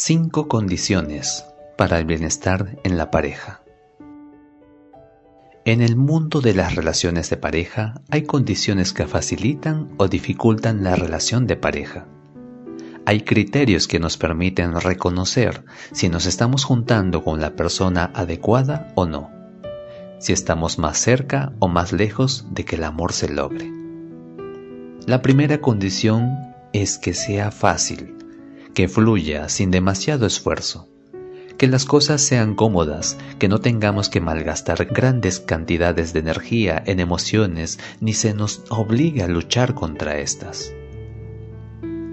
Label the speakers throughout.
Speaker 1: Cinco condiciones para el bienestar en la pareja. En el mundo de las relaciones de pareja hay condiciones que facilitan o dificultan la relación de pareja. Hay criterios que nos permiten reconocer si nos estamos juntando con la persona adecuada o no, si estamos más cerca o más lejos de que el amor se logre. La primera condición es que sea fácil, que fluya sin demasiado esfuerzo, que las cosas sean cómodas, que no tengamos que malgastar grandes cantidades de energía en emociones ni se nos obligue a luchar contra estas.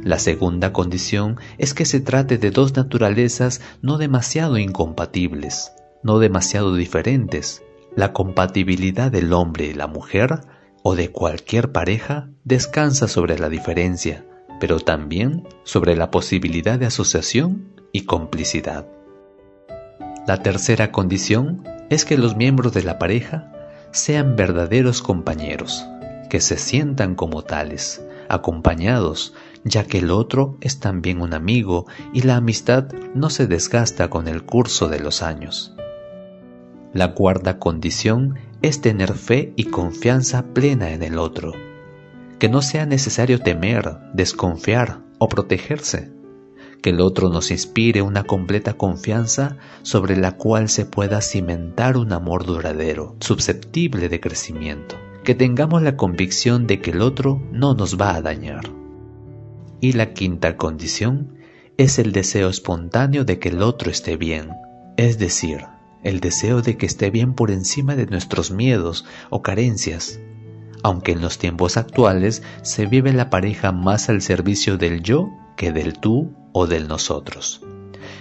Speaker 1: La segunda condición es que se trate de dos naturalezas no demasiado incompatibles, no demasiado diferentes. La compatibilidad del hombre y la mujer o de cualquier pareja descansa sobre la diferencia, pero también sobre la posibilidad de asociación y complicidad. La tercera condición es que los miembros de la pareja sean verdaderos compañeros, que se sientan como tales, acompañados, ya que el otro es también un amigo y la amistad no se desgasta con el curso de los años. La cuarta condición es tener fe y confianza plena en el otro, que no sea necesario temer, desconfiar o protegerse, que el otro nos inspire una completa confianza sobre la cual se pueda cimentar un amor duradero, susceptible de crecimiento, que tengamos la convicción de que el otro no nos va a dañar. Y la quinta condición es el deseo espontáneo de que el otro esté bien, es decir, el deseo de que esté bien por encima de nuestros miedos o carencias, aunque en los tiempos actuales se vive la pareja más al servicio del yo que del tú o del nosotros.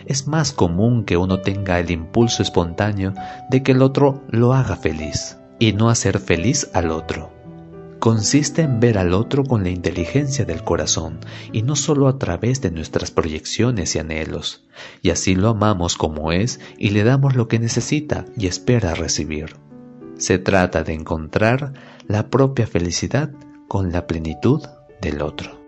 Speaker 1: Es más común que uno tenga el impulso espontáneo de que el otro lo haga feliz y no hacer feliz al otro. Consiste en ver al otro con la inteligencia del corazón y no solo a través de nuestras proyecciones y anhelos, y así lo amamos como es y le damos lo que necesita y espera recibir. Se trata de encontrar la propia felicidad con la plenitud del otro.